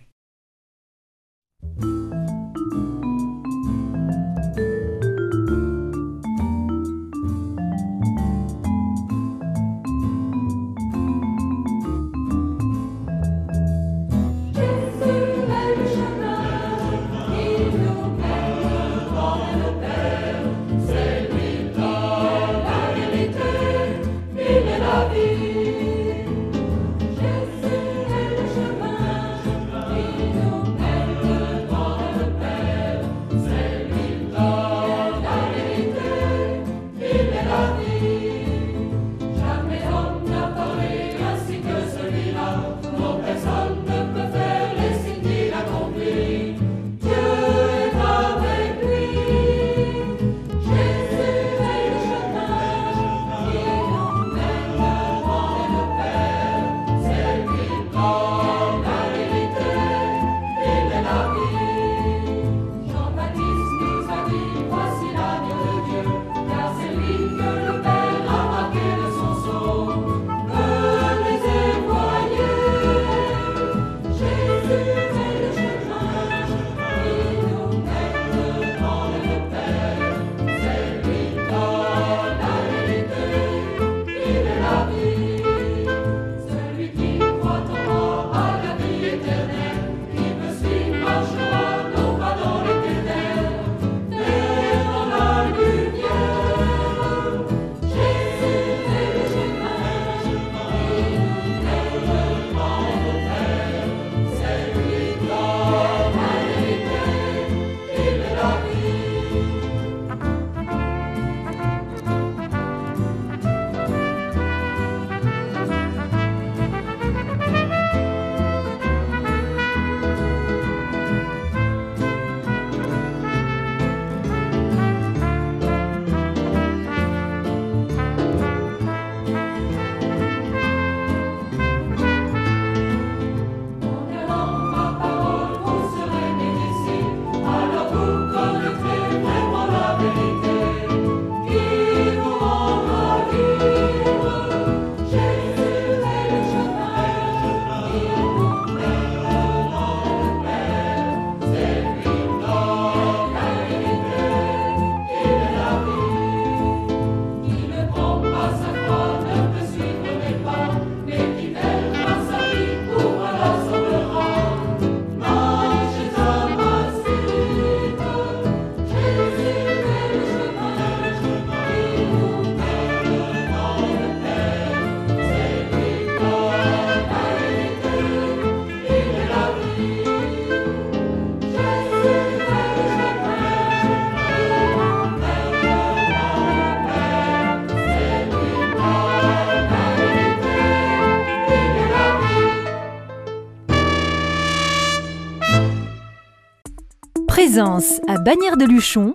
À Bagnères de Luchon,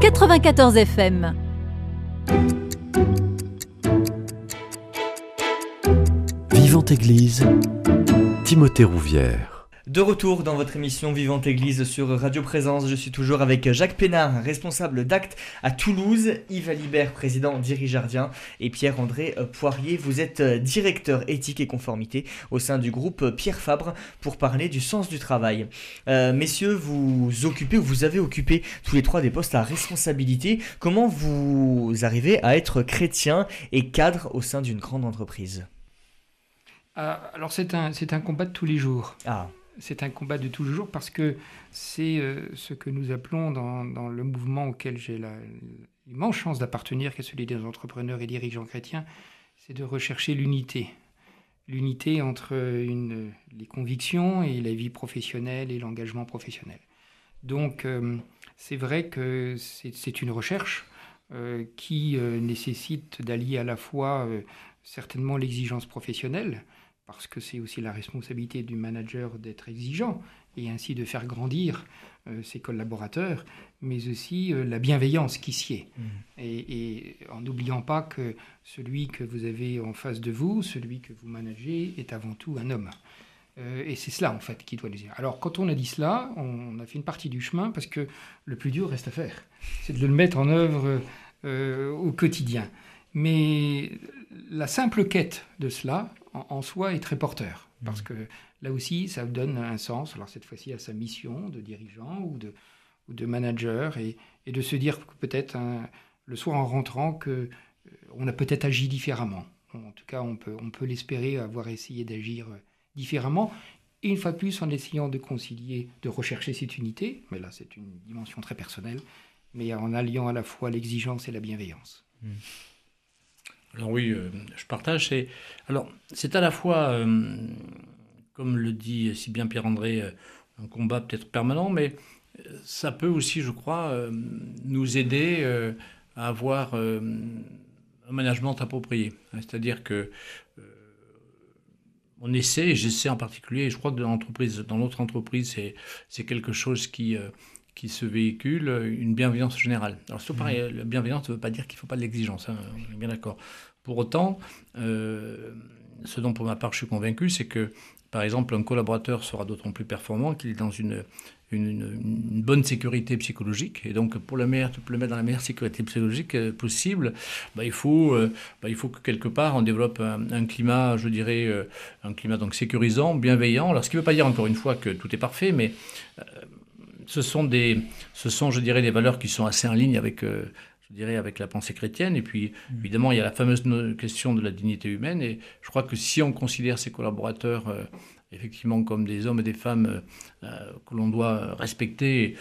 94 FM. Vivante Église, Timothée Rouvière. De retour dans votre émission Vivante Église sur Radio Présence, je suis toujours avec Jacques Pénard, responsable d'actes à Toulouse, Yves Alibert, président d'Irigardien et Pierre-André Poirier, vous êtes directeur éthique et conformité au sein du groupe Pierre Fabre pour parler du sens du travail. Euh, messieurs, vous occupez ou vous avez occupé tous les trois des postes à responsabilité. Comment vous arrivez à être chrétien et cadre au sein d'une grande entreprise? Ah, alors c'est un, c'est un combat de tous les jours. Ah c'est un combat de tous les jours parce que c'est euh, ce que nous appelons dans, le mouvement auquel j'ai l'immense chance d'appartenir, qui est celui des entrepreneurs et dirigeants chrétiens, c'est de rechercher l'unité. L'unité entre les convictions et la vie professionnelle et l'engagement professionnel. Donc euh, c'est vrai que c'est une recherche euh, qui nécessite d'allier à la fois certainement l'exigence professionnelle, parce que c'est aussi la responsabilité du manager d'être exigeant et ainsi de faire grandir euh, ses collaborateurs, mais aussi euh, la bienveillance qui s'y est. Mmh. Et, en n'oubliant pas que celui que vous avez en face de vous, celui que vous managez, est avant tout un homme. Euh, et c'est cela, en fait, qui doit le dire. Alors, quand on a dit cela, on a fait une partie du chemin parce que le plus dur reste à faire. C'est de le mettre en œuvre au quotidien. Mais la simple quête de cela, en, soi est très porteur. Mmh. Parce que là aussi, ça donne un sens, alors cette fois-ci à sa mission de dirigeant ou de, ou de manager, et, et, de se dire peut-être le soir en rentrant que euh, on a peut-être agi différemment. En tout cas, on peut, on peut l'espérer avoir essayé d'agir euh, différemment. Et une fois de plus, en essayant de concilier, de rechercher cette unité, mais là c'est une dimension très personnelle, mais en alliant à la fois l'exigence et la bienveillance. Mmh. Alors oui, euh, je partage. C'est alors c'est à la fois, euh, comme le dit si bien Pierre-André, euh, un combat peut-être permanent, mais ça peut aussi, je crois, nous aider à avoir un management approprié. C'est-à-dire que on essaie, j'essaie en particulier, je crois que dans l'entreprise, dans notre entreprise, c'est quelque chose qui qui se véhicule une bienveillance générale. Alors, c'est pareil, mmh. la bienveillance ne veut pas dire qu'il ne faut pas de l'exigence, hein, on est bien d'accord. Pour autant, euh, ce dont pour ma part je suis convaincu, c'est que, par exemple, un collaborateur sera d'autant plus performant qu'il est dans une, une, bonne sécurité psychologique. Et donc, pour le, meilleur, le mettre dans la meilleure sécurité psychologique euh, possible, bah, il, faut, euh, bah, il faut que quelque part on développe un, climat, je dirais, un climat donc sécurisant, bienveillant. Alors, ce qui ne veut pas dire encore une fois que tout est parfait, mais ce sont, des, ce sont, je dirais, des valeurs qui sont assez en ligne avec, euh, je dirais, avec la pensée chrétienne. Et puis, mm. évidemment, il y a la fameuse question de la dignité humaine. Et je crois que si on considère ses collaborateurs euh, effectivement comme des hommes et des femmes euh, que l'on doit respecter,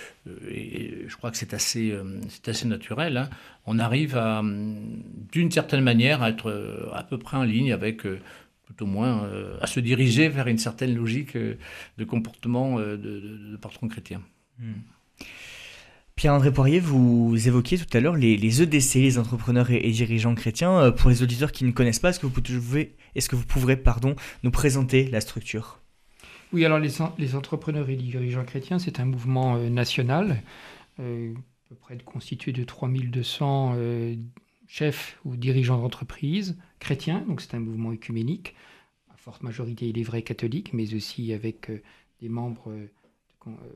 et, je crois que c'est assez, c'est assez naturel, hein, on arrive à, d'une certaine manière, à être à peu près en ligne avec tout au moins à se diriger vers une certaine logique de comportement de, de patron chrétien. Hmm. Pierre-André Poirier, vous évoquiez tout à l'heure les, EDC, les entrepreneurs et, dirigeants chrétiens. Euh, pour les auditeurs qui ne connaissent pas, est-ce que vous pouvez, est-ce que vous pourrez pardon, nous présenter la structure? Oui, alors les, entrepreneurs et dirigeants chrétiens, c'est un mouvement euh, national, euh, à peu près constitué de 3200 chefs ou dirigeants d'entreprise chrétiens, donc c'est un mouvement œcuménique, à forte majorité il est vrai catholique, mais aussi avec des membres euh,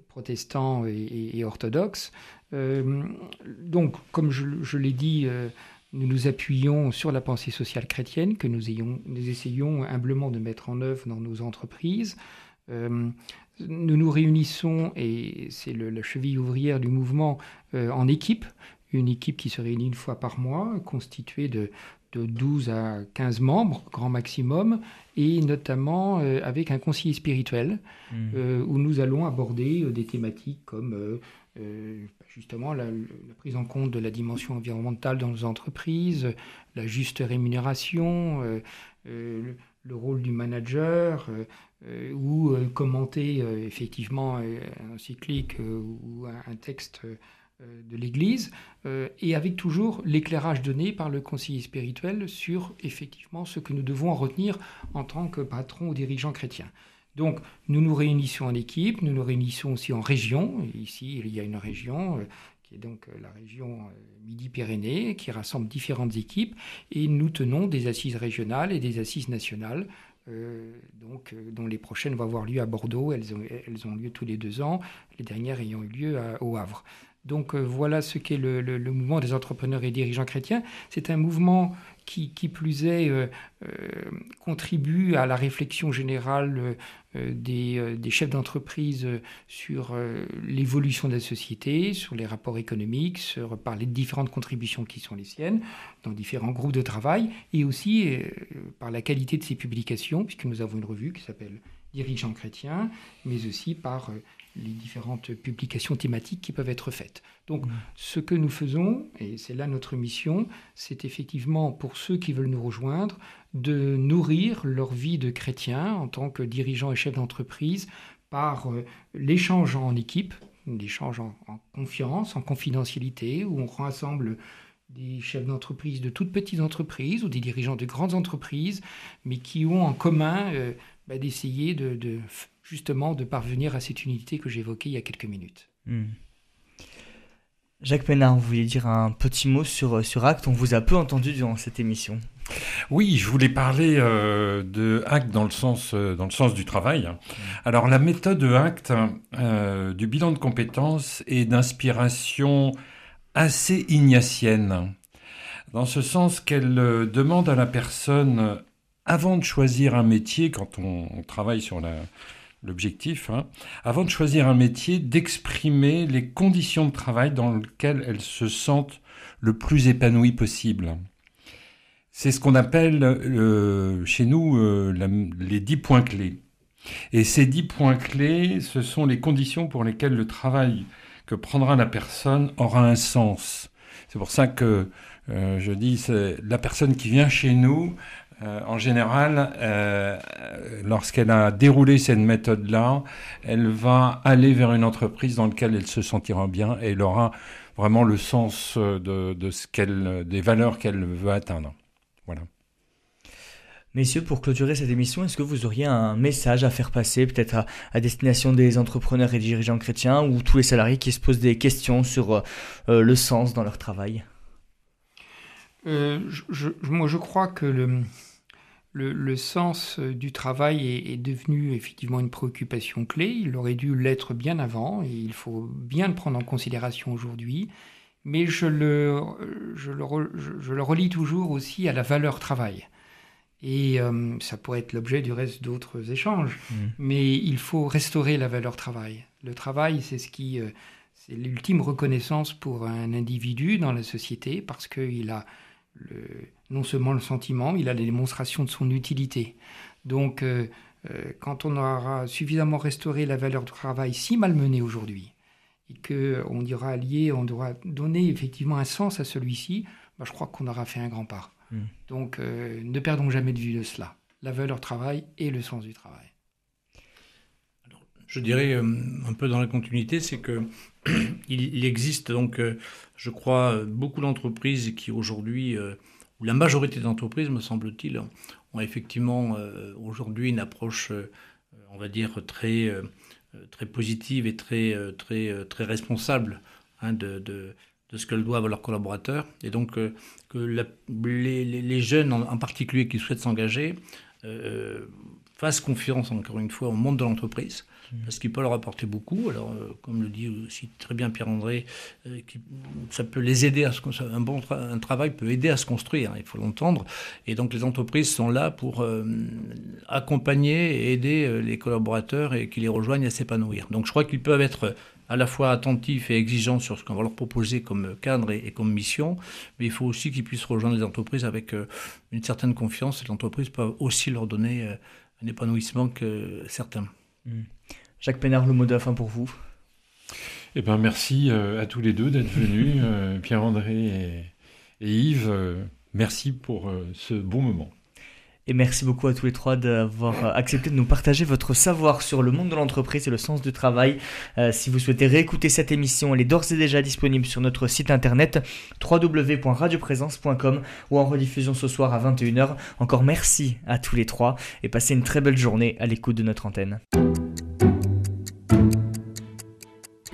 protestants et, orthodoxes. Euh, donc, comme je, l'ai dit, euh, nous nous appuyons sur la pensée sociale chrétienne que nous, ayons, nous essayons humblement de mettre en œuvre dans nos entreprises. nous nous réunissons, et c'est la cheville ouvrière du mouvement, en équipe, une équipe qui se réunit une fois par mois, constituée de 12 à 15 membres, grand maximum, et notamment euh, avec un conseiller spirituel, mmh. euh, où nous allons aborder euh, des thématiques comme justement la, prise en compte de la dimension environnementale dans nos entreprises, la juste rémunération, le, rôle du manager, ou commenter effectivement un cyclique ou un texte de l'Église, euh, et avec toujours l'éclairage donné par le conseiller spirituel sur effectivement ce que nous devons en retenir en tant que patron ou dirigeant chrétien. Donc, nous nous réunissons en équipe, nous nous réunissons aussi en région. Ici, il y a une région qui est donc la région Midi-Pyrénées, qui rassemble différentes équipes, et nous tenons des assises régionales et des assises nationales euh, donc, euh, dont les prochaines vont avoir lieu à Bordeaux. Elles ont lieu tous les deux ans, les dernières ayant eu lieu au Havre. Donc euh, voilà ce qu'est le, mouvement des entrepreneurs et dirigeants chrétiens. C'est un mouvement qui, plus est, euh, euh, contribue à la réflexion générale des, des, chefs d'entreprise sur l'évolution de la société, sur les rapports économiques, sur, par les différentes contributions qui sont les siennes, dans différents groupes de travail, et aussi par la qualité de ses publications, puisque nous avons une revue qui s'appelle Dirigeants chrétiens, mais aussi par les différentes publications thématiques qui peuvent être faites. Donc, mmh. ce que nous faisons, et c'est là notre mission, c'est effectivement pour ceux qui veulent nous rejoindre, de nourrir leur vie de chrétien en tant que dirigeant et chef d'entreprise par euh, l'échange en équipe, l'échange en, en, confiance, en confidentialité, où on rassemble des chefs d'entreprise de toutes petites entreprises ou des dirigeants de grandes entreprises, mais qui ont en commun euh, bah, d'essayer de, de justement de parvenir à cette unité que j'évoquais il y a quelques minutes. Hmm. Jacques Pénard, vous vouliez dire un petit mot sur, euh, sur Acte On vous a peu entendu durant cette émission. Oui, je voulais parler euh, de Acte dans le sens, euh, dans le sens du travail. Hmm. Alors la méthode Acte du bilan de compétences est d'inspiration assez ignatienne, dans ce sens qu'elle demande à la personne, avant de choisir un métier, quand on travaille sur la, l'objectif, hein, avant de choisir un métier, d'exprimer les conditions de travail dans lesquelles elles se sentent le plus épanouies possible. C'est ce qu'on appelle euh, chez nous euh, les dix points clés. Et ces dix points clés, ce sont les conditions pour lesquelles le travail que prendra la personne aura un sens. C'est pour ça que euh, je dis, la personne qui vient chez nous, euh, en général, euh, lorsqu'elle a déroulé cette méthode-là, elle va aller vers une entreprise dans laquelle elle se sentira bien et elle aura vraiment le sens de, ce qu'elle, des valeurs qu'elle veut atteindre. Voilà. Messieurs, pour clôturer cette émission, est-ce que vous auriez un message à faire passer, peut-être à, destination des entrepreneurs et dirigeants chrétiens ou tous les salariés qui se posent des questions sur euh, le sens dans leur travail? Je, moi, je crois que le, le, sens euh, du travail est, devenu effectivement une préoccupation clé. Il aurait dû l'être bien avant et il faut bien le prendre en considération aujourd'hui. Mais je le, je, le, je le, relie toujours aussi à la valeur travail. Et euh, ça pourrait être l'objet du reste d'autres échanges. Mmh. Mais il faut restaurer la valeur travail. Le travail, c'est ce qui, euh, c'est l'ultime reconnaissance pour un individu dans la société parce qu'il a le, non seulement le sentiment, il a les démonstrations de son utilité. Donc, euh, euh, quand on aura suffisamment restauré la valeur du travail si malmenée aujourd'hui, et qu'on dira lié, on devra donner effectivement un sens à celui-ci, bah, je crois qu'on aura fait un grand pas. Hmm. Donc, euh, ne perdons jamais de vue de cela, la valeur travail et le sens du travail. je dirais un peu dans la continuité, c'est que il, existe donc, je crois, beaucoup d'entreprises qui aujourd'hui où la majorité des entreprises, me semble-t-il, ont effectivement euh, aujourd'hui une approche, euh, on va dire, très, euh, très positive et très, très, très responsable hein, de, de, de, ce qu'elles doivent à leurs collaborateurs. Et donc, que les, les, jeunes en, particulier qui souhaitent s'engager fassent confiance, encore une fois, au monde de l'entreprise. Parce qu'il peut leur apporter beaucoup. Alors, euh, comme le dit aussi très bien Pierre-André, euh, ça peut les aider à se un bon un travail peut aider à se construire, hein, il faut l'entendre. Et donc, les entreprises sont là pour euh, accompagner et aider les collaborateurs et qui les rejoignent à s'épanouir. Donc, je crois qu'ils peuvent être à la fois attentifs et exigeants sur ce qu'on va leur proposer comme cadre et, comme mission, mais il faut aussi qu'ils puissent rejoindre les entreprises avec une certaine confiance et l'entreprise peut aussi leur donner un épanouissement que certains. Mmh. Jacques Pénard, le mot de la fin pour vous. Eh ben, merci euh, à tous les deux d'être venus, euh, Pierre-André et, Yves. Euh, merci pour ce bon moment. Et merci beaucoup à tous les trois d'avoir accepté de nous partager votre savoir sur le monde de l'entreprise et le sens du travail. Euh, si vous souhaitez réécouter cette émission, elle est d'ores et déjà disponible sur notre site internet www.radioprésence.com ou en rediffusion ce soir à 21h. Encore merci à tous les trois et passez une très belle journée à l'écoute de notre antenne.